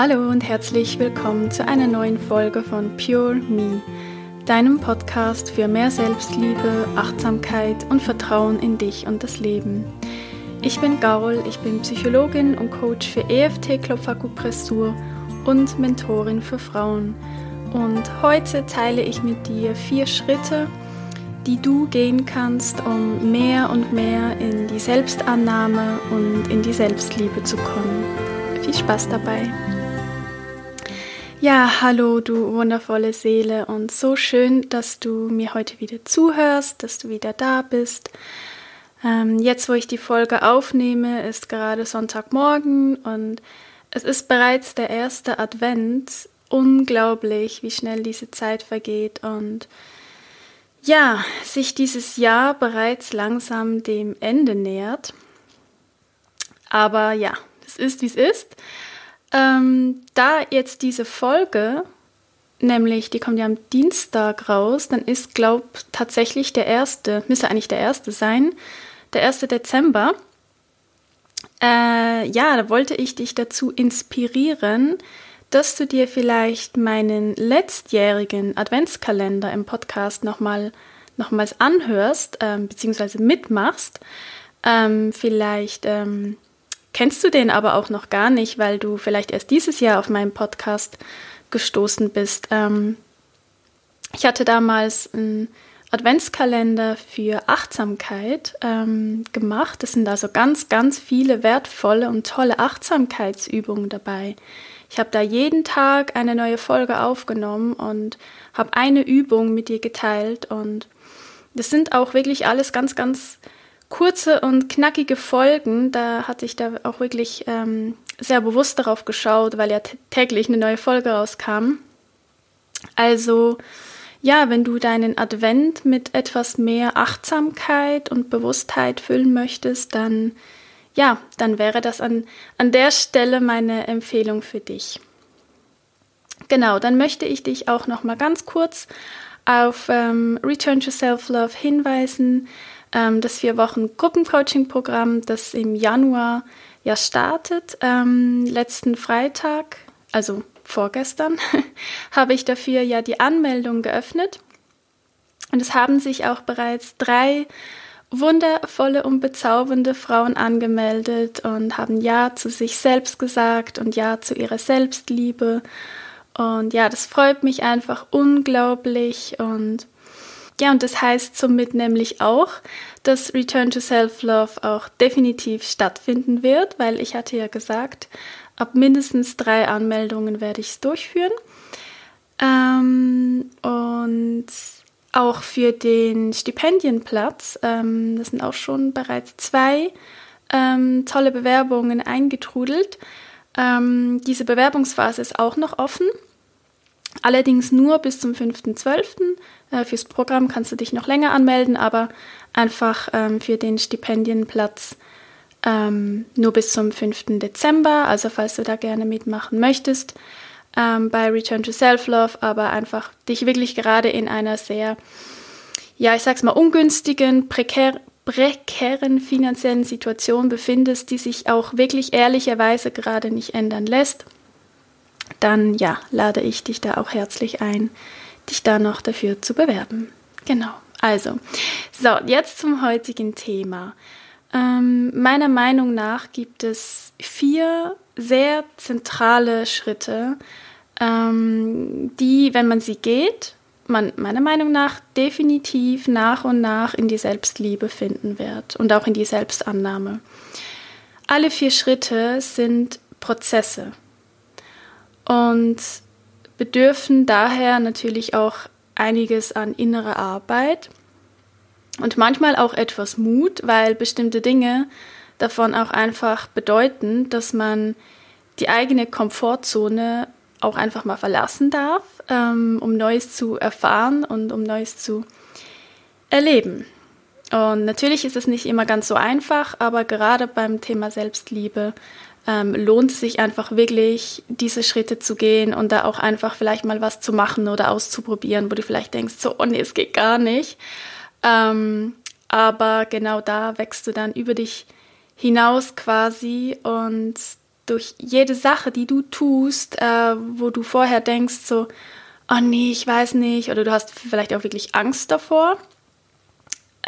Hallo und herzlich willkommen zu einer neuen Folge von Pure Me, deinem Podcast für mehr Selbstliebe, Achtsamkeit und Vertrauen in dich und das Leben. Ich bin Gaul, ich bin Psychologin und Coach für EFT Klopfakupressur und Mentorin für Frauen. Und heute teile ich mit dir vier Schritte, die du gehen kannst, um mehr und mehr in die Selbstannahme und in die Selbstliebe zu kommen. Viel Spaß dabei! Ja, hallo du wundervolle Seele und so schön, dass du mir heute wieder zuhörst, dass du wieder da bist. Ähm, jetzt, wo ich die Folge aufnehme, ist gerade Sonntagmorgen und es ist bereits der erste Advent. Unglaublich, wie schnell diese Zeit vergeht und ja, sich dieses Jahr bereits langsam dem Ende nähert. Aber ja, es ist, wie es ist. Ähm, da jetzt diese Folge, nämlich die kommt ja am Dienstag raus, dann ist, glaub tatsächlich der erste, müsste eigentlich der erste sein, der erste Dezember. Äh, ja, da wollte ich dich dazu inspirieren, dass du dir vielleicht meinen letztjährigen Adventskalender im Podcast nochmal nochmals anhörst, ähm, beziehungsweise mitmachst. Ähm, vielleicht ähm, kennst du den aber auch noch gar nicht, weil du vielleicht erst dieses Jahr auf meinen Podcast gestoßen bist. Ähm, ich hatte damals einen Adventskalender für Achtsamkeit ähm, gemacht. Es sind also ganz, ganz viele wertvolle und tolle Achtsamkeitsübungen dabei. Ich habe da jeden Tag eine neue Folge aufgenommen und habe eine Übung mit dir geteilt. Und das sind auch wirklich alles ganz, ganz kurze und knackige Folgen, da hatte ich da auch wirklich ähm, sehr bewusst darauf geschaut, weil ja täglich eine neue Folge rauskam. Also ja, wenn du deinen Advent mit etwas mehr Achtsamkeit und Bewusstheit füllen möchtest, dann ja, dann wäre das an, an der Stelle meine Empfehlung für dich. Genau, dann möchte ich dich auch noch mal ganz kurz auf ähm, Return to Self-Love hinweisen ähm, das vier Wochen Gruppencoaching-Programm, das im Januar ja startet. Ähm, letzten Freitag, also vorgestern, habe ich dafür ja die Anmeldung geöffnet. Und es haben sich auch bereits drei wundervolle und bezaubernde Frauen angemeldet und haben Ja zu sich selbst gesagt und Ja zu ihrer Selbstliebe. Und ja, das freut mich einfach unglaublich und ja, und das heißt somit nämlich auch, dass Return to Self-Love auch definitiv stattfinden wird, weil ich hatte ja gesagt, ab mindestens drei Anmeldungen werde ich es durchführen. Ähm, und auch für den Stipendienplatz, ähm, das sind auch schon bereits zwei ähm, tolle Bewerbungen eingetrudelt. Ähm, diese Bewerbungsphase ist auch noch offen. Allerdings nur bis zum 5.12. Äh, fürs Programm kannst du dich noch länger anmelden, aber einfach ähm, für den Stipendienplatz ähm, nur bis zum 5. Dezember. Also falls du da gerne mitmachen möchtest ähm, bei Return to Self-Love, aber einfach dich wirklich gerade in einer sehr, ja, ich sag's mal, ungünstigen, prekär, prekären finanziellen Situation befindest, die sich auch wirklich ehrlicherweise gerade nicht ändern lässt dann ja, lade ich dich da auch herzlich ein, dich da noch dafür zu bewerben. Genau. Also, so, jetzt zum heutigen Thema. Ähm, meiner Meinung nach gibt es vier sehr zentrale Schritte, ähm, die, wenn man sie geht, man meiner Meinung nach definitiv nach und nach in die Selbstliebe finden wird und auch in die Selbstannahme. Alle vier Schritte sind Prozesse und bedürfen daher natürlich auch einiges an innerer Arbeit und manchmal auch etwas Mut, weil bestimmte Dinge davon auch einfach bedeuten, dass man die eigene Komfortzone auch einfach mal verlassen darf, ähm, um Neues zu erfahren und um Neues zu erleben. Und natürlich ist es nicht immer ganz so einfach, aber gerade beim Thema Selbstliebe ähm, lohnt es sich einfach wirklich, diese Schritte zu gehen und da auch einfach vielleicht mal was zu machen oder auszuprobieren, wo du vielleicht denkst, so, oh nee, es geht gar nicht. Ähm, aber genau da wächst du dann über dich hinaus quasi und durch jede Sache, die du tust, äh, wo du vorher denkst, so, oh nee, ich weiß nicht, oder du hast vielleicht auch wirklich Angst davor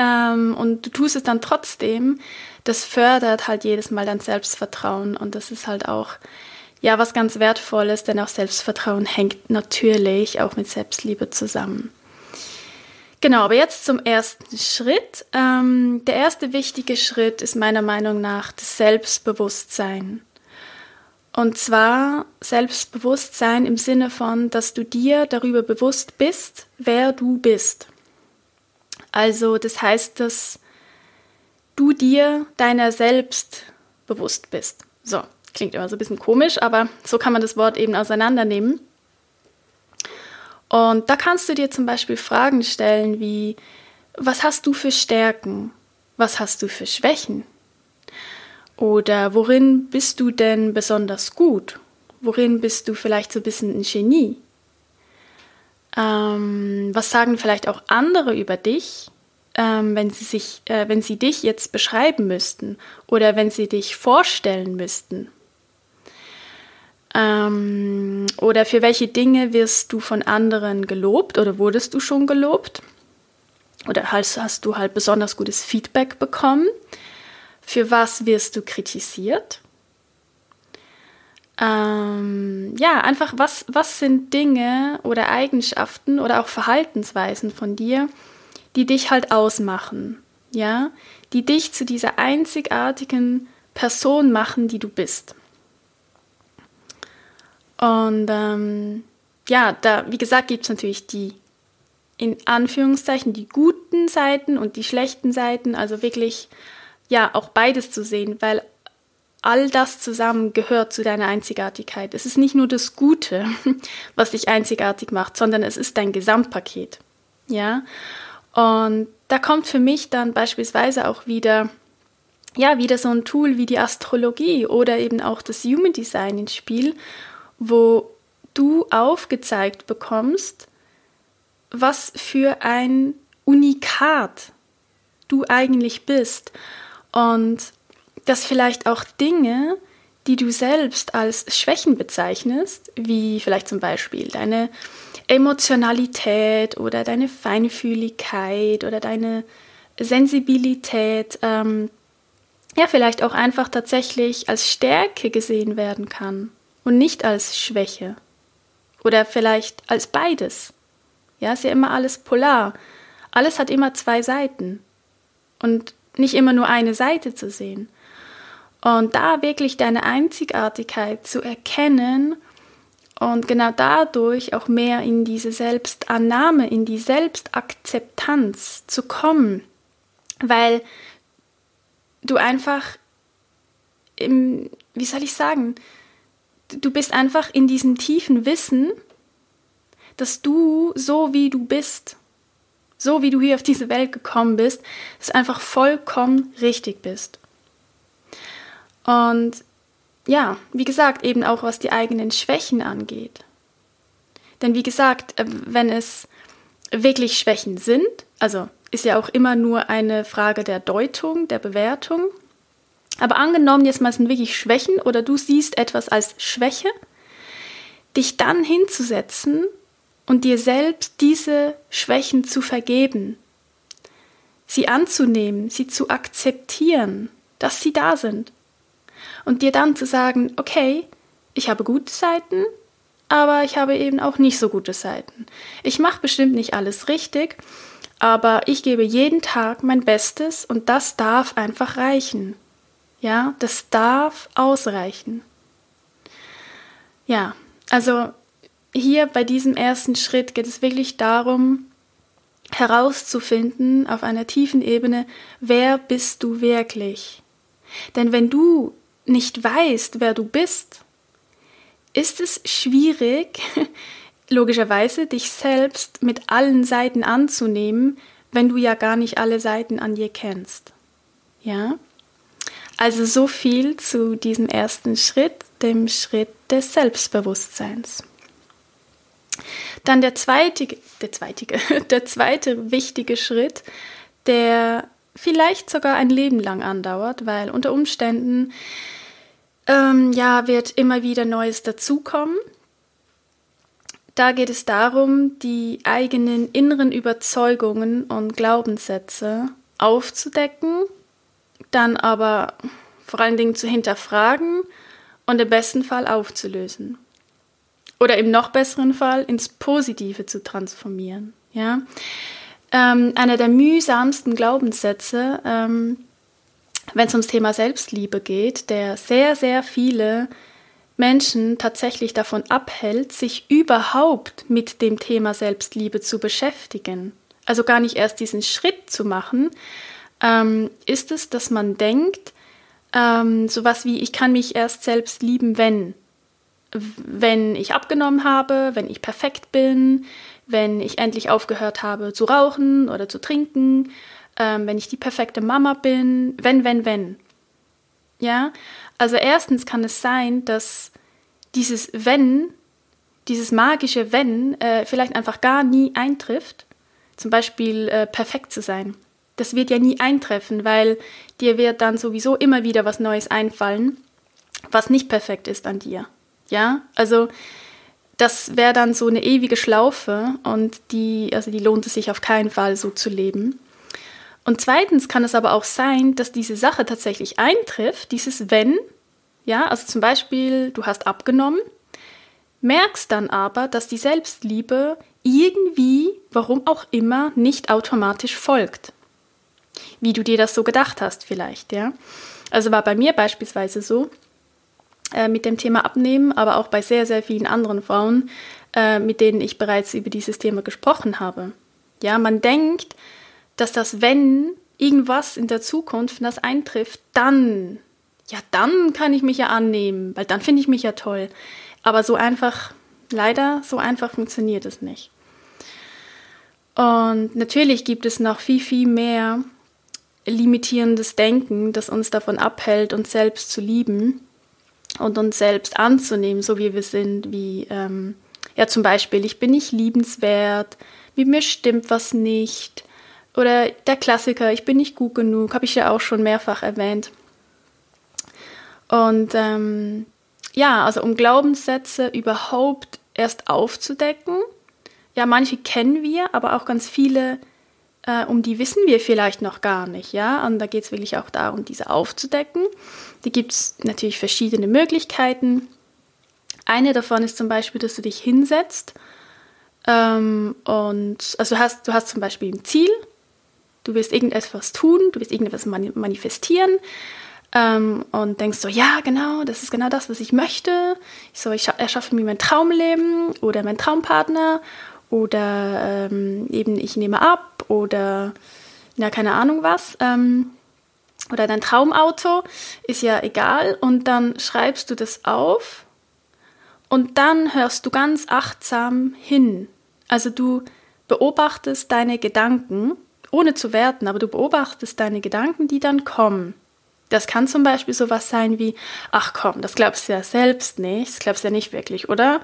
ähm, und du tust es dann trotzdem, das fördert halt jedes Mal dein Selbstvertrauen und das ist halt auch ja was ganz Wertvolles, denn auch Selbstvertrauen hängt natürlich auch mit Selbstliebe zusammen. Genau, aber jetzt zum ersten Schritt. Ähm, der erste wichtige Schritt ist meiner Meinung nach das Selbstbewusstsein. Und zwar Selbstbewusstsein im Sinne von, dass du dir darüber bewusst bist, wer du bist. Also das heißt, dass du dir deiner selbst bewusst bist. So, klingt immer so ein bisschen komisch, aber so kann man das Wort eben auseinandernehmen. Und da kannst du dir zum Beispiel Fragen stellen wie, was hast du für Stärken? Was hast du für Schwächen? Oder worin bist du denn besonders gut? Worin bist du vielleicht so ein bisschen ein Genie? Ähm, was sagen vielleicht auch andere über dich, ähm, wenn, sie sich, äh, wenn sie dich jetzt beschreiben müssten oder wenn sie dich vorstellen müssten? Ähm, oder für welche Dinge wirst du von anderen gelobt oder wurdest du schon gelobt? Oder hast, hast du halt besonders gutes Feedback bekommen? Für was wirst du kritisiert? Ähm, ja, einfach, was, was sind Dinge oder Eigenschaften oder auch Verhaltensweisen von dir, die dich halt ausmachen, ja, die dich zu dieser einzigartigen Person machen, die du bist. Und ähm, ja, da, wie gesagt, gibt es natürlich die in Anführungszeichen die guten Seiten und die schlechten Seiten, also wirklich ja auch beides zu sehen, weil all das zusammen gehört zu deiner Einzigartigkeit. Es ist nicht nur das Gute, was dich einzigartig macht, sondern es ist dein Gesamtpaket. Ja? Und da kommt für mich dann beispielsweise auch wieder ja, wieder so ein Tool wie die Astrologie oder eben auch das Human Design ins Spiel, wo du aufgezeigt bekommst, was für ein Unikat du eigentlich bist und dass vielleicht auch Dinge, die du selbst als Schwächen bezeichnest, wie vielleicht zum Beispiel deine Emotionalität oder deine Feinfühligkeit oder deine Sensibilität, ähm, ja, vielleicht auch einfach tatsächlich als Stärke gesehen werden kann und nicht als Schwäche. Oder vielleicht als beides. Ja, ist ja immer alles polar. Alles hat immer zwei Seiten. Und nicht immer nur eine Seite zu sehen. Und da wirklich deine Einzigartigkeit zu erkennen und genau dadurch auch mehr in diese Selbstannahme, in die Selbstakzeptanz zu kommen, weil du einfach im, wie soll ich sagen, du bist einfach in diesem tiefen Wissen, dass du so wie du bist, so wie du hier auf diese Welt gekommen bist, dass einfach vollkommen richtig bist. Und ja, wie gesagt, eben auch was die eigenen Schwächen angeht. Denn wie gesagt, äh, wenn es wirklich Schwächen sind, also ist ja auch immer nur eine Frage der Deutung, der Bewertung, aber angenommen, jetzt mal sind wirklich Schwächen oder du siehst etwas als Schwäche, dich dann hinzusetzen und dir selbst diese Schwächen zu vergeben, sie anzunehmen, sie zu akzeptieren, dass sie da sind und dir dann zu sagen, okay, ich habe gute Seiten, aber ich habe eben auch nicht so gute Seiten. Ich mache bestimmt nicht alles richtig, aber ich gebe jeden Tag mein Bestes und das darf einfach reichen. Ja, das darf ausreichen. Ja, also hier bei diesem ersten Schritt geht es wirklich darum, herauszufinden auf einer tiefen Ebene, wer bist du wirklich? Denn wenn du nicht weißt, wer du bist, ist es schwierig, logischerweise dich selbst mit allen Seiten anzunehmen, wenn du ja gar nicht alle Seiten an dir kennst. Ja? Also so viel zu diesem ersten Schritt, dem Schritt des Selbstbewusstseins. Dann der zweite, der zweite, der zweite wichtige Schritt, der vielleicht sogar ein Leben lang andauert, weil unter Umständen ähm, ja, wird immer wieder Neues dazukommen. Da geht es darum, die eigenen inneren Überzeugungen und Glaubenssätze aufzudecken, dann aber vor allen Dingen zu hinterfragen und im besten Fall aufzulösen. Oder im noch besseren Fall ins Positive zu transformieren. Ja? Ähm, einer der mühsamsten Glaubenssätze, ähm, wenn es ums Thema Selbstliebe geht, der sehr, sehr viele Menschen tatsächlich davon abhält, sich überhaupt mit dem Thema Selbstliebe zu beschäftigen. Also gar nicht erst diesen Schritt zu machen, ähm, ist es, dass man denkt, ähm, sowas wie, ich kann mich erst selbst lieben, wenn. Wenn ich abgenommen habe, wenn ich perfekt bin, wenn ich endlich aufgehört habe zu rauchen oder zu trinken, ähm, wenn ich die perfekte Mama bin, wenn, wenn, wenn. Ja, also erstens kann es sein, dass dieses Wenn, dieses magische Wenn äh, vielleicht einfach gar nie eintrifft. Zum Beispiel äh, perfekt zu sein. Das wird ja nie eintreffen, weil dir wird dann sowieso immer wieder was Neues einfallen, was nicht perfekt ist an dir. Ja, also das wäre dann so eine ewige Schlaufe und die, also die lohnt es sich auf keinen Fall so zu leben. Und zweitens kann es aber auch sein, dass diese Sache tatsächlich eintrifft, dieses Wenn, ja, also zum Beispiel, du hast abgenommen, merkst dann aber, dass die Selbstliebe irgendwie, warum auch immer, nicht automatisch folgt. Wie du dir das so gedacht hast, vielleicht, ja. Also war bei mir beispielsweise so, äh, mit dem Thema Abnehmen, aber auch bei sehr, sehr vielen anderen Frauen, äh, mit denen ich bereits über dieses Thema gesprochen habe. Ja, man denkt, dass das, wenn irgendwas in der Zukunft das eintrifft, dann, ja, dann kann ich mich ja annehmen, weil dann finde ich mich ja toll. Aber so einfach, leider, so einfach funktioniert es nicht. Und natürlich gibt es noch viel, viel mehr limitierendes Denken, das uns davon abhält, uns selbst zu lieben und uns selbst anzunehmen, so wie wir sind, wie ähm, ja zum Beispiel, ich bin nicht liebenswert, mit mir stimmt was nicht, oder der Klassiker, ich bin nicht gut genug, habe ich ja auch schon mehrfach erwähnt. Und ähm, ja, also um Glaubenssätze überhaupt erst aufzudecken, ja, manche kennen wir, aber auch ganz viele, äh, um die wissen wir vielleicht noch gar nicht, ja. Und da geht es wirklich auch darum, diese aufzudecken. Da gibt es natürlich verschiedene Möglichkeiten. Eine davon ist zum Beispiel, dass du dich hinsetzt ähm, und also du hast, du hast zum Beispiel ein Ziel, Du willst irgendetwas tun, du willst irgendetwas manifestieren ähm, und denkst so, ja, genau, das ist genau das, was ich möchte. Ich so, ich erschaffe mir mein Traumleben oder mein Traumpartner oder ähm, eben ich nehme ab oder ja, keine Ahnung was. Ähm, oder dein Traumauto, ist ja egal. Und dann schreibst du das auf und dann hörst du ganz achtsam hin. Also du beobachtest deine Gedanken ohne zu werten, aber du beobachtest deine Gedanken, die dann kommen. Das kann zum Beispiel sowas sein wie, ach komm, das glaubst du ja selbst nicht, das glaubst du ja nicht wirklich, oder?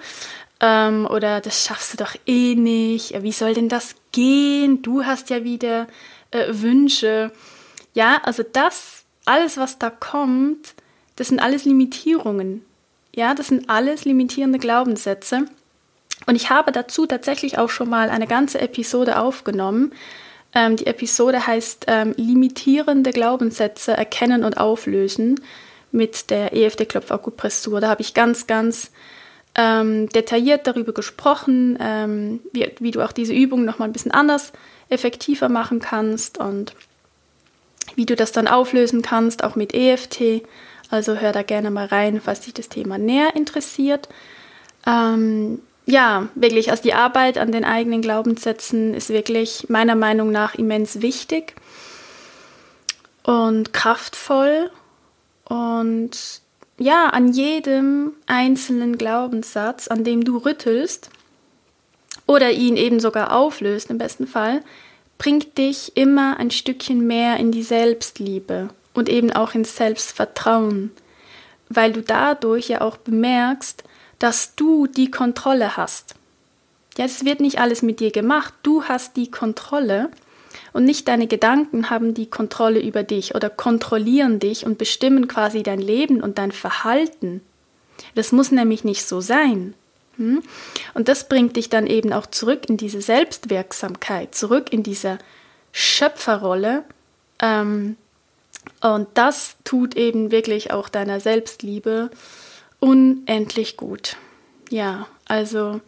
Ähm, oder das schaffst du doch eh nicht, wie soll denn das gehen? Du hast ja wieder äh, Wünsche. Ja, also das, alles, was da kommt, das sind alles Limitierungen. Ja, das sind alles limitierende Glaubenssätze. Und ich habe dazu tatsächlich auch schon mal eine ganze Episode aufgenommen, ähm, die Episode heißt ähm, Limitierende Glaubenssätze erkennen und auflösen mit der EFD-Klopfakupressur. Da habe ich ganz, ganz ähm, detailliert darüber gesprochen, ähm, wie, wie du auch diese Übung nochmal ein bisschen anders, effektiver machen kannst und wie du das dann auflösen kannst, auch mit EFT. Also hör da gerne mal rein, falls dich das Thema näher interessiert. Ähm, ja, wirklich, also die Arbeit an den eigenen Glaubenssätzen ist wirklich meiner Meinung nach immens wichtig und kraftvoll und ja, an jedem einzelnen Glaubenssatz, an dem du rüttelst oder ihn eben sogar auflöst im besten Fall, bringt dich immer ein Stückchen mehr in die Selbstliebe und eben auch ins Selbstvertrauen, weil du dadurch ja auch bemerkst, dass du die Kontrolle hast. Ja, es wird nicht alles mit dir gemacht, du hast die Kontrolle Und nicht deine Gedanken haben die Kontrolle über dich oder kontrollieren dich und bestimmen quasi dein Leben und dein Verhalten. Das muss nämlich nicht so sein. Hm? Und das bringt dich dann eben auch zurück in diese Selbstwirksamkeit, zurück in diese Schöpferrolle. Ähm, und das tut eben wirklich auch deiner Selbstliebe unendlich gut. Ja, also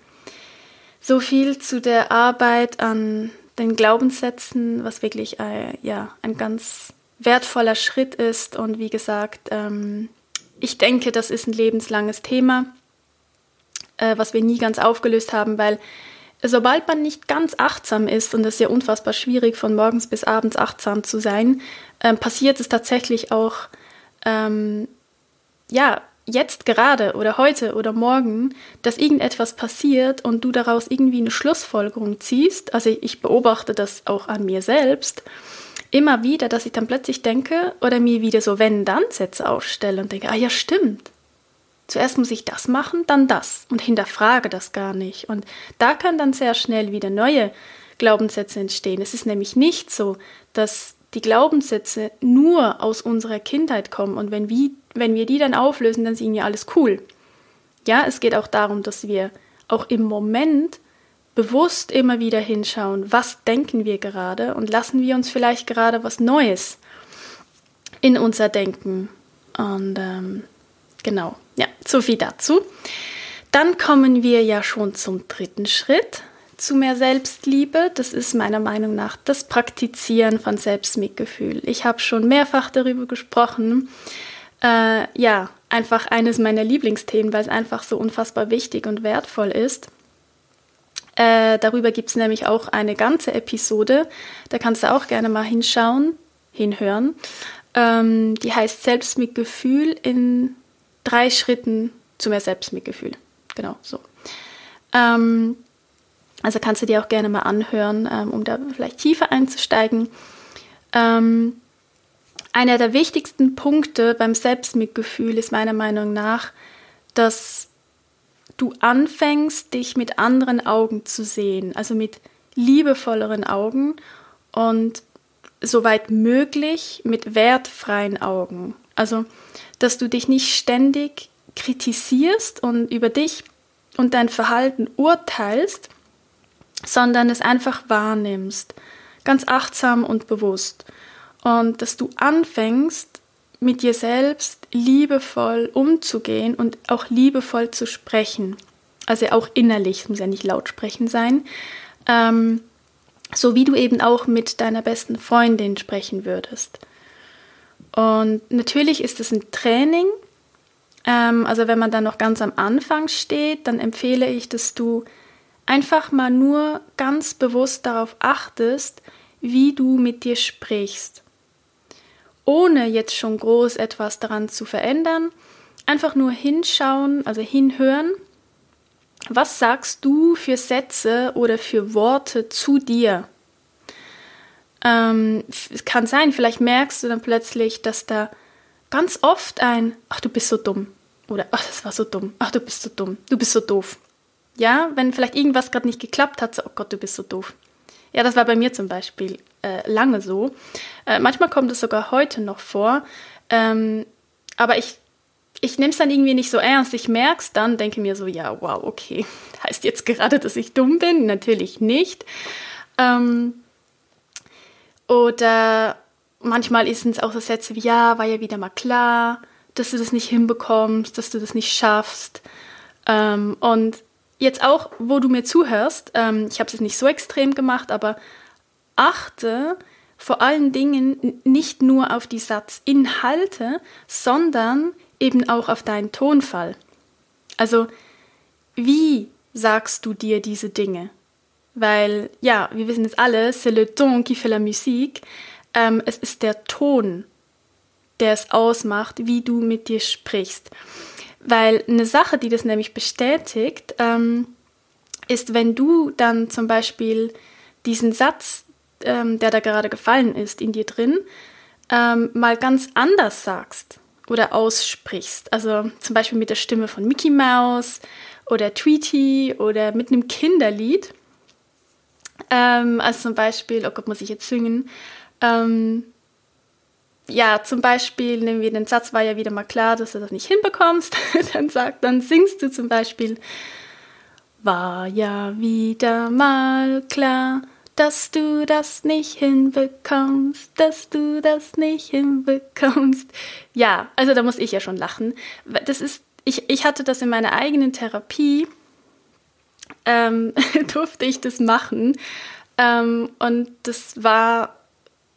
so viel zu der Arbeit an den Glaubenssätzen, was wirklich äh, ja, ein ganz wertvoller Schritt ist. Und wie gesagt, ähm, ich denke, das ist ein lebenslanges Thema, äh, was wir nie ganz aufgelöst haben, weil sobald man nicht ganz achtsam ist, und das ist ja unfassbar schwierig, von morgens bis abends achtsam zu sein, äh, passiert es tatsächlich auch, ähm, ja, jetzt gerade oder heute oder morgen, dass irgendetwas passiert und du daraus irgendwie eine Schlussfolgerung ziehst, also ich beobachte das auch an mir selbst, immer wieder, dass ich dann plötzlich denke oder mir wieder so Wenn-Dann-Sätze aufstelle und denke, ah ja, stimmt. Zuerst muss ich das machen, dann das und hinterfrage das gar nicht. Und da kann dann sehr schnell wieder neue Glaubenssätze entstehen. Es ist nämlich nicht so, dass die Glaubenssätze nur aus unserer Kindheit kommen und wenn wir, wenn wir die dann auflösen, dann sind ja alles cool. Ja, es geht auch darum, dass wir auch im Moment bewusst immer wieder hinschauen, was denken wir gerade und lassen wir uns vielleicht gerade was Neues in unser Denken. Und ähm, genau, ja, so viel dazu. Dann kommen wir ja schon zum dritten Schritt zu mehr Selbstliebe. Das ist meiner Meinung nach das Praktizieren von Selbstmitgefühl. Ich habe schon mehrfach darüber gesprochen. Äh, ja, einfach eines meiner Lieblingsthemen, weil es einfach so unfassbar wichtig und wertvoll ist. Äh, darüber gibt es nämlich auch eine ganze Episode. Da kannst du auch gerne mal hinschauen, hinhören. Ähm, die heißt Selbstmitgefühl in drei Schritten zu mehr Selbstmitgefühl. Genau so. Ähm, also kannst du dir auch gerne mal anhören, ähm, um da vielleicht tiefer einzusteigen. Ähm, einer der wichtigsten Punkte beim Selbstmitgefühl ist meiner Meinung nach, dass du anfängst, dich mit anderen Augen zu sehen, also mit liebevolleren Augen und soweit möglich mit wertfreien Augen. Also, dass du dich nicht ständig kritisierst und über dich und dein Verhalten urteilst, sondern es einfach wahrnimmst, ganz achtsam und bewusst. Und dass du anfängst, mit dir selbst liebevoll umzugehen und auch liebevoll zu sprechen. Also auch innerlich, muss ja nicht laut sprechen sein. Ähm, so wie du eben auch mit deiner besten Freundin sprechen würdest. Und natürlich ist es ein Training. Ähm, also wenn man dann noch ganz am Anfang steht, dann empfehle ich, dass du einfach mal nur ganz bewusst darauf achtest, wie du mit dir sprichst. Ohne jetzt schon groß etwas daran zu verändern, einfach nur hinschauen, also hinhören. Was sagst du für Sätze oder für Worte zu dir? Ähm, es kann sein, vielleicht merkst du dann plötzlich, dass da ganz oft ein, ach du bist so dumm oder ach das war so dumm, ach du bist so dumm, du bist so doof ja, wenn vielleicht irgendwas gerade nicht geklappt hat, so, oh Gott, du bist so doof. Ja, das war bei mir zum Beispiel äh, lange so. Äh, manchmal kommt es sogar heute noch vor. Ähm, aber ich, ich nehme es dann irgendwie nicht so ernst. Ich merke es dann, denke mir so, ja, wow, okay. Heißt jetzt gerade, dass ich dumm bin? Natürlich nicht. Ähm, oder manchmal ist es auch so Sätze wie, ja, war ja wieder mal klar, dass du das nicht hinbekommst, dass du das nicht schaffst. Ähm, und jetzt auch, wo du mir zuhörst, ähm, ich habe es nicht so extrem gemacht, aber achte vor allen Dingen nicht nur auf die Satzinhalte, sondern eben auch auf deinen Tonfall. Also, wie sagst du dir diese Dinge? Weil, ja, wir wissen es alle, c'est le ton qui fait la musique. Ähm, es ist der Ton, der es ausmacht, wie du mit dir sprichst. Weil eine Sache, die das nämlich bestätigt, ähm, ist, wenn du dann zum Beispiel diesen Satz, ähm, der da gerade gefallen ist, in dir drin, ähm, mal ganz anders sagst oder aussprichst. Also zum Beispiel mit der Stimme von Mickey Mouse oder Tweety oder mit einem Kinderlied, Ähm, also zum Beispiel, oh Gott, muss ich jetzt singen? Ähm, ja, zum Beispiel nehmen wir den Satz, war ja wieder mal klar, dass du das nicht hinbekommst. dann, sag, dann singst du zum Beispiel, war ja wieder mal klar, dass du das nicht hinbekommst, dass du das nicht hinbekommst. Ja, also da muss ich ja schon lachen. Das ist, ich, ich hatte das in meiner eigenen Therapie, ähm, durfte ich das machen. Ähm, und das war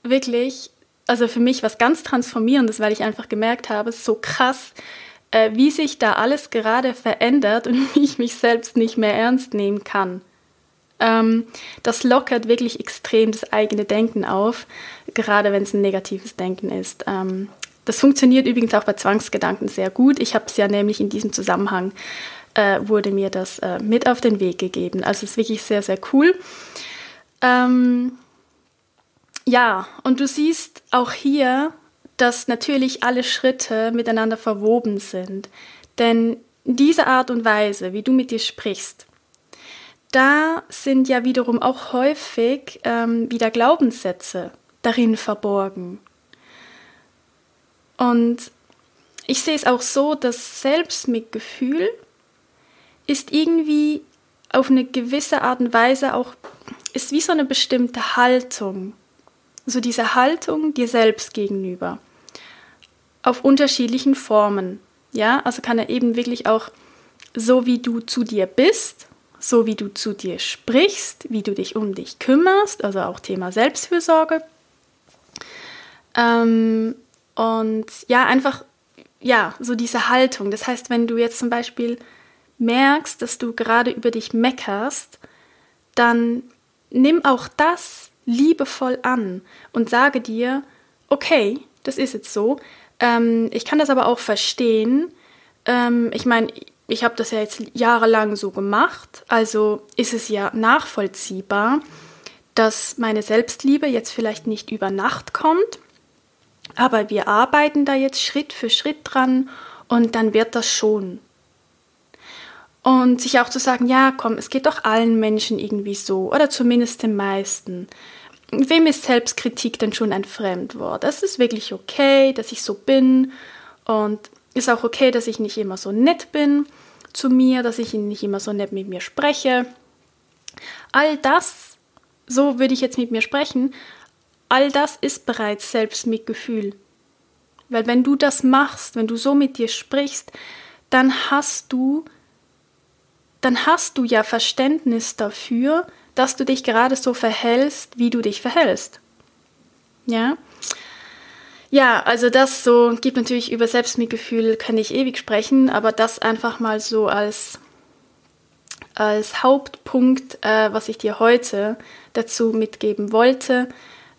wirklich also für mich was ganz Transformierendes, weil ich einfach gemerkt habe, so krass, äh, wie sich da alles gerade verändert und wie ich mich selbst nicht mehr ernst nehmen kann. Ähm, das lockert wirklich extrem das eigene Denken auf, gerade wenn es ein negatives Denken ist. Ähm, das funktioniert übrigens auch bei Zwangsgedanken sehr gut. Ich habe es ja nämlich in diesem Zusammenhang, äh, wurde mir das äh, mit auf den Weg gegeben. Also es ist wirklich sehr, sehr cool. Ähm, ja, und du siehst auch hier, dass natürlich alle Schritte miteinander verwoben sind. Denn diese Art und Weise, wie du mit dir sprichst, da sind ja wiederum auch häufig ähm, wieder Glaubenssätze darin verborgen. Und ich sehe es auch so, dass Selbstmitgefühl ist irgendwie auf eine gewisse Art und Weise auch, ist wie so eine bestimmte Haltung so diese Haltung dir selbst gegenüber. Auf unterschiedlichen Formen. Ja, also kann er eben wirklich auch so wie du zu dir bist, so wie du zu dir sprichst, wie du dich um dich kümmerst, also auch Thema Selbstfürsorge. Ähm, und ja, einfach, ja, so diese Haltung. Das heißt, wenn du jetzt zum Beispiel merkst, dass du gerade über dich meckerst, dann nimm auch das liebevoll an und sage dir, okay, das ist jetzt so. Ähm, ich kann das aber auch verstehen. Ähm, ich meine, ich habe das ja jetzt jahrelang so gemacht, also ist es ja nachvollziehbar, dass meine Selbstliebe jetzt vielleicht nicht über Nacht kommt, aber wir arbeiten da jetzt Schritt für Schritt dran und dann wird das schon. Und sich auch zu sagen, ja, komm, es geht doch allen Menschen irgendwie so, oder zumindest den meisten. Wem ist Selbstkritik denn schon ein Fremdwort? Es ist wirklich okay, dass ich so bin und ist auch okay, dass ich nicht immer so nett bin zu mir, dass ich nicht immer so nett mit mir spreche. All das, so würde ich jetzt mit mir sprechen, all das ist bereits Selbstmitgefühl. Weil wenn du das machst, wenn du so mit dir sprichst, dann hast du dann hast du ja Verständnis dafür, dass du dich gerade so verhältst, wie du dich verhältst. Ja? Ja, also das so gibt natürlich über Selbstmitgefühl kann ich ewig sprechen, aber das einfach mal so als als Hauptpunkt, äh, was ich dir heute dazu mitgeben wollte.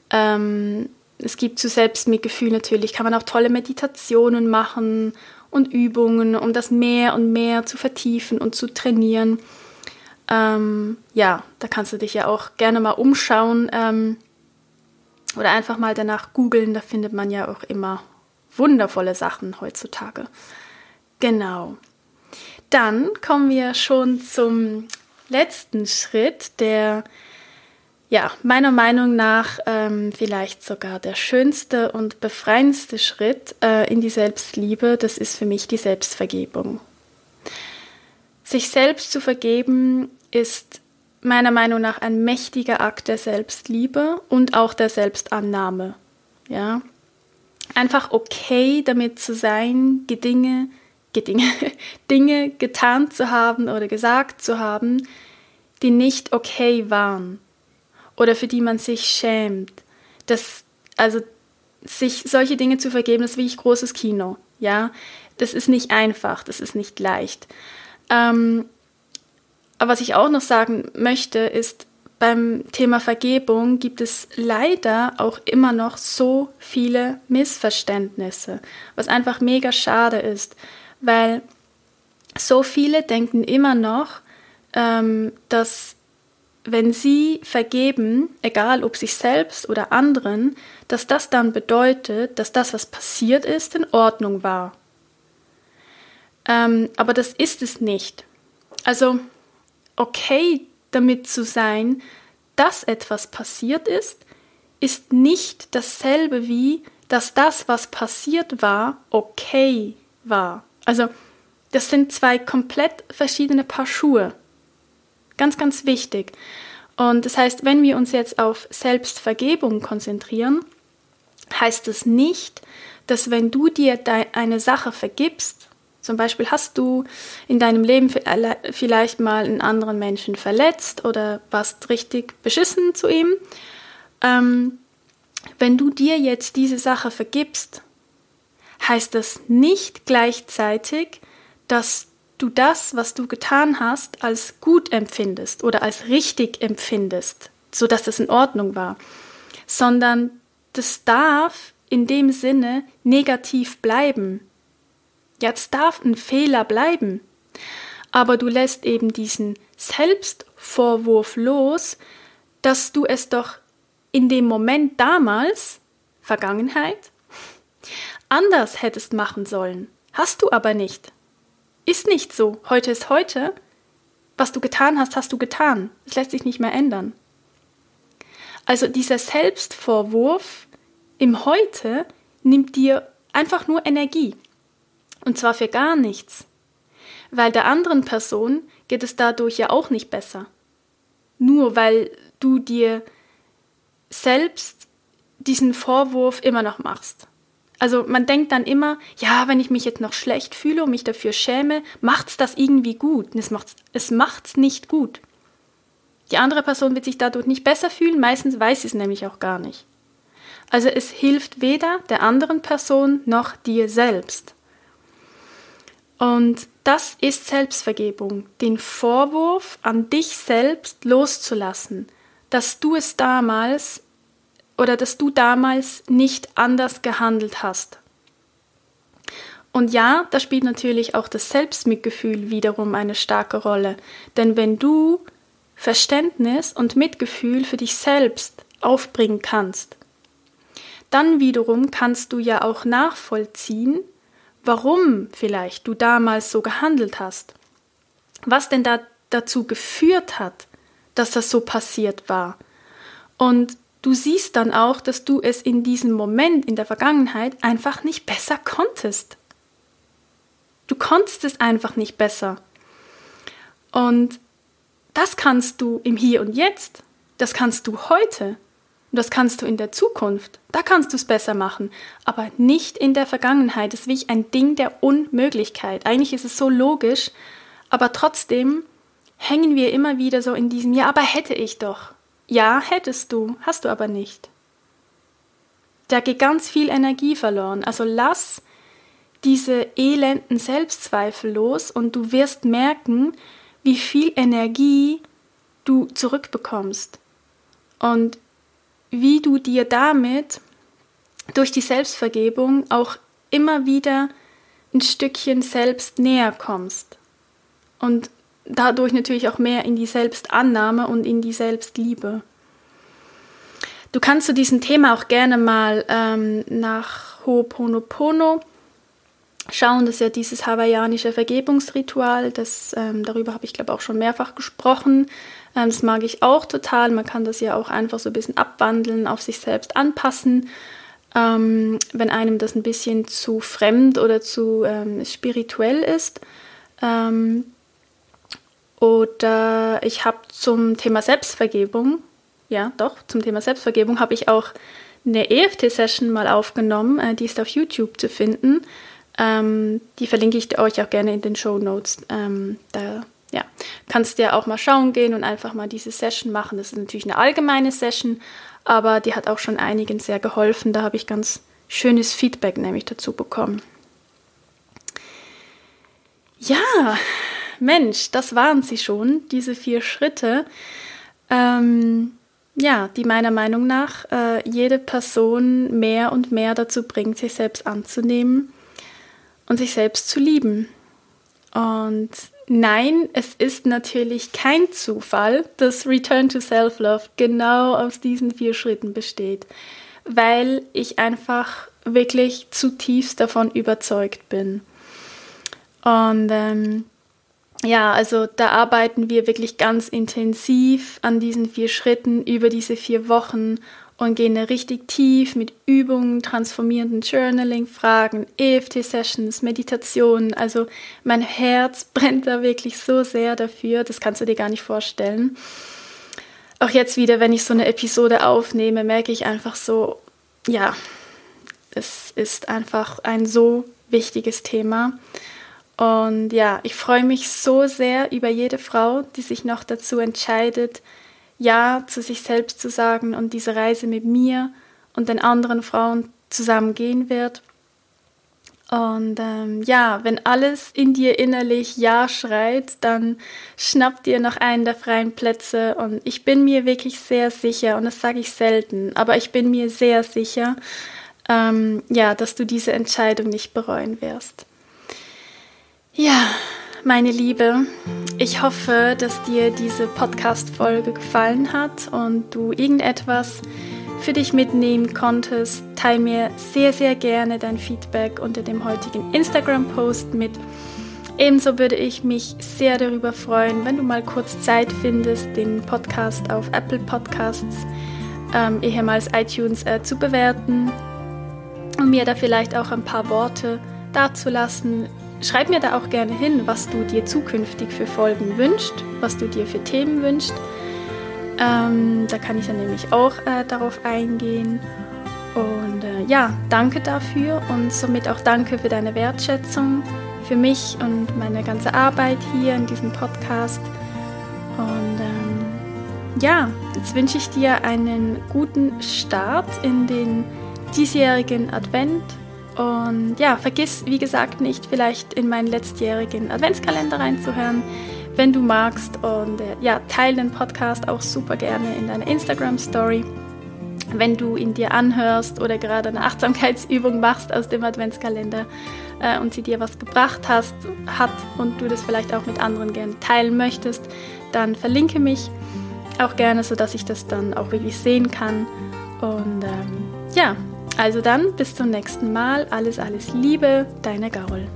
Ähm, es gibt zu Selbstmitgefühl natürlich, kann man auch tolle Meditationen machen und Übungen, um das mehr und mehr zu vertiefen und zu trainieren. Ähm, ja, da kannst du dich ja auch gerne mal umschauen ähm, oder einfach mal danach googeln. Da findet man ja auch immer wundervolle Sachen heutzutage. Genau. Dann kommen wir schon zum letzten Schritt, der ja, meiner Meinung nach ähm, vielleicht sogar der schönste und befreiendste Schritt äh, in die Selbstliebe, das ist für mich die Selbstvergebung. Sich selbst zu vergeben ist meiner Meinung nach ein mächtiger Akt der Selbstliebe und auch der Selbstannahme. Ja? Einfach okay damit zu sein, Dinge, Dinge, Dinge getan zu haben oder gesagt zu haben, die nicht okay waren oder für die man sich schämt. Das, also sich solche Dinge zu vergeben, ist wirklich großes Kino. Ja, das ist nicht einfach, das ist nicht leicht. Ähm, aber was ich auch noch sagen möchte, ist, beim Thema Vergebung gibt es leider auch immer noch so viele Missverständnisse, was einfach mega schade ist, weil so viele denken immer noch, ähm, dass wenn sie vergeben, egal ob sich selbst oder anderen, dass das dann bedeutet, dass das, was passiert ist, in Ordnung war. Ähm, aber das ist es nicht. Also okay damit zu sein, dass etwas passiert ist, ist nicht dasselbe wie, dass das, was passiert war, okay war. Also das sind zwei komplett verschiedene Paar Schuhe. Ganz, ganz wichtig. Und das heißt, wenn wir uns jetzt auf Selbstvergebung konzentrieren, heißt es das nicht, dass wenn du dir eine Sache vergibst, zum Beispiel hast du in deinem Leben vielleicht mal einen anderen Menschen verletzt oder warst richtig beschissen zu ihm. Ähm, wenn du dir jetzt diese Sache vergibst, heißt das nicht gleichzeitig, dass du das, was du getan hast, als gut empfindest oder als richtig empfindest, sodass das in Ordnung war, sondern das darf in dem Sinne negativ bleiben. Jetzt darf ein Fehler bleiben, aber du lässt eben diesen Selbstvorwurf los, dass du es doch in dem Moment damals, Vergangenheit, anders hättest machen sollen. Hast du aber nicht. Ist nicht so. Heute ist heute. Was du getan hast, hast du getan. Es lässt sich nicht mehr ändern. Also dieser Selbstvorwurf im Heute nimmt dir einfach nur Energie. Und zwar für gar nichts. Weil der anderen Person geht es dadurch ja auch nicht besser. Nur weil du dir selbst diesen Vorwurf immer noch machst. Also man denkt dann immer, ja, wenn ich mich jetzt noch schlecht fühle und mich dafür schäme, macht's das irgendwie gut. Es macht's, es macht's nicht gut. Die andere Person wird sich dadurch nicht besser fühlen, meistens weiß sie es nämlich auch gar nicht. Also es hilft weder der anderen Person noch dir selbst. Und das ist Selbstvergebung, den Vorwurf an dich selbst loszulassen, dass du es damals oder dass du damals nicht anders gehandelt hast. Und ja, da spielt natürlich auch das Selbstmitgefühl wiederum eine starke Rolle. Denn wenn du Verständnis und Mitgefühl für dich selbst aufbringen kannst, dann wiederum kannst du ja auch nachvollziehen, warum vielleicht du damals so gehandelt hast. Was denn da dazu geführt hat, dass das so passiert war. Und du siehst dann auch, dass du es in diesem Moment in der Vergangenheit einfach nicht besser konntest. Du konntest es einfach nicht besser. Und das kannst du im Hier und Jetzt, das kannst du heute und das kannst du in der Zukunft. Da kannst du es besser machen, aber nicht in der Vergangenheit. Das ist wie ein Ding der Unmöglichkeit. Eigentlich ist es so logisch, aber trotzdem hängen wir immer wieder so in diesem, ja, aber hätte ich doch. Ja, hättest du, hast du aber nicht. Da geht ganz viel Energie verloren. Also lass diese elenden Selbstzweifel los und du wirst merken, wie viel Energie du zurückbekommst und wie du dir damit durch die Selbstvergebung auch immer wieder ein Stückchen selbst näher kommst und dadurch natürlich auch mehr in die Selbstannahme und in die Selbstliebe. Du kannst zu diesem Thema auch gerne mal ähm, nach Ho'oponopono schauen. Das ist ja dieses hawaiianische Vergebungsritual. Das, ähm, darüber habe ich, glaube auch schon mehrfach gesprochen. Ähm, das mag ich auch total. Man kann das ja auch einfach so ein bisschen abwandeln, auf sich selbst anpassen. Ähm, wenn einem das ein bisschen zu fremd oder zu ähm, spirituell ist. Ähm, oder ich habe zum Thema Selbstvergebung, ja doch, zum Thema Selbstvergebung habe ich auch eine EFT-Session mal aufgenommen, äh, die ist auf YouTube zu finden. Ähm, die verlinke ich euch auch gerne in den Show Notes. Ähm, da ja, kannst ja auch mal schauen gehen und einfach mal diese Session machen. Das ist natürlich eine allgemeine Session, aber die hat auch schon einigen sehr geholfen. Da habe ich ganz schönes Feedback nämlich dazu bekommen. Ja, Mensch, das waren sie schon, diese vier Schritte, ähm, ja, die meiner Meinung nach äh, jede Person mehr und mehr dazu bringt, sich selbst anzunehmen und sich selbst zu lieben. Und nein, es ist natürlich kein Zufall, dass Return to Self-Love genau aus diesen vier Schritten besteht, weil ich einfach wirklich zutiefst davon überzeugt bin. Und ähm, ja, also da arbeiten wir wirklich ganz intensiv an diesen vier Schritten über diese vier Wochen und gehen da richtig tief mit Übungen, transformierenden Journaling, Fragen, EFT-Sessions, Meditationen. Also mein Herz brennt da wirklich so sehr dafür, das kannst du dir gar nicht vorstellen. Auch jetzt wieder, wenn ich so eine Episode aufnehme, merke ich einfach so, ja, es ist einfach ein so wichtiges Thema. Und ja, ich freue mich so sehr über jede Frau, die sich noch dazu entscheidet, Ja zu sich selbst zu sagen und diese Reise mit mir und den anderen Frauen zusammen gehen wird. Und ähm, ja, wenn alles in dir innerlich Ja schreit, dann schnapp dir noch einen der freien Plätze. Und ich bin mir wirklich sehr sicher, und das sage ich selten, aber ich bin mir sehr sicher, ähm, ja, dass du diese Entscheidung nicht bereuen wirst. Ja, meine Liebe, ich hoffe, dass dir diese Podcast-Folge gefallen hat und du irgendetwas für dich mitnehmen konntest. Teil mir sehr, sehr gerne dein Feedback unter dem heutigen Instagram-Post mit. Ebenso würde ich mich sehr darüber freuen, wenn du mal kurz Zeit findest, den Podcast auf Apple Podcasts, ähm, ehemals iTunes, äh, zu bewerten und mir da vielleicht auch ein paar Worte dazulassen, Schreib mir da auch gerne hin, was du dir zukünftig für Folgen wünschst, was du dir für Themen wünschst. Ähm, da kann ich dann nämlich auch äh, darauf eingehen. Und äh, ja, danke dafür und somit auch danke für deine Wertschätzung für mich und meine ganze Arbeit hier in diesem Podcast. Und ähm, ja, jetzt wünsche ich dir einen guten Start in den diesjährigen Advent und ja, vergiss, wie gesagt, nicht vielleicht in meinen letztjährigen Adventskalender reinzuhören, wenn du magst. Und äh, ja, teile den Podcast auch super gerne in deiner Instagram-Story. Wenn du ihn dir anhörst oder gerade eine Achtsamkeitsübung machst aus dem Adventskalender äh, und sie dir was gebracht hast, hat und du das vielleicht auch mit anderen gerne teilen möchtest, dann verlinke mich auch gerne, sodass ich das dann auch wirklich sehen kann. Und ähm, ja, also dann, bis zum nächsten Mal. Alles, alles Liebe, deine Gaul.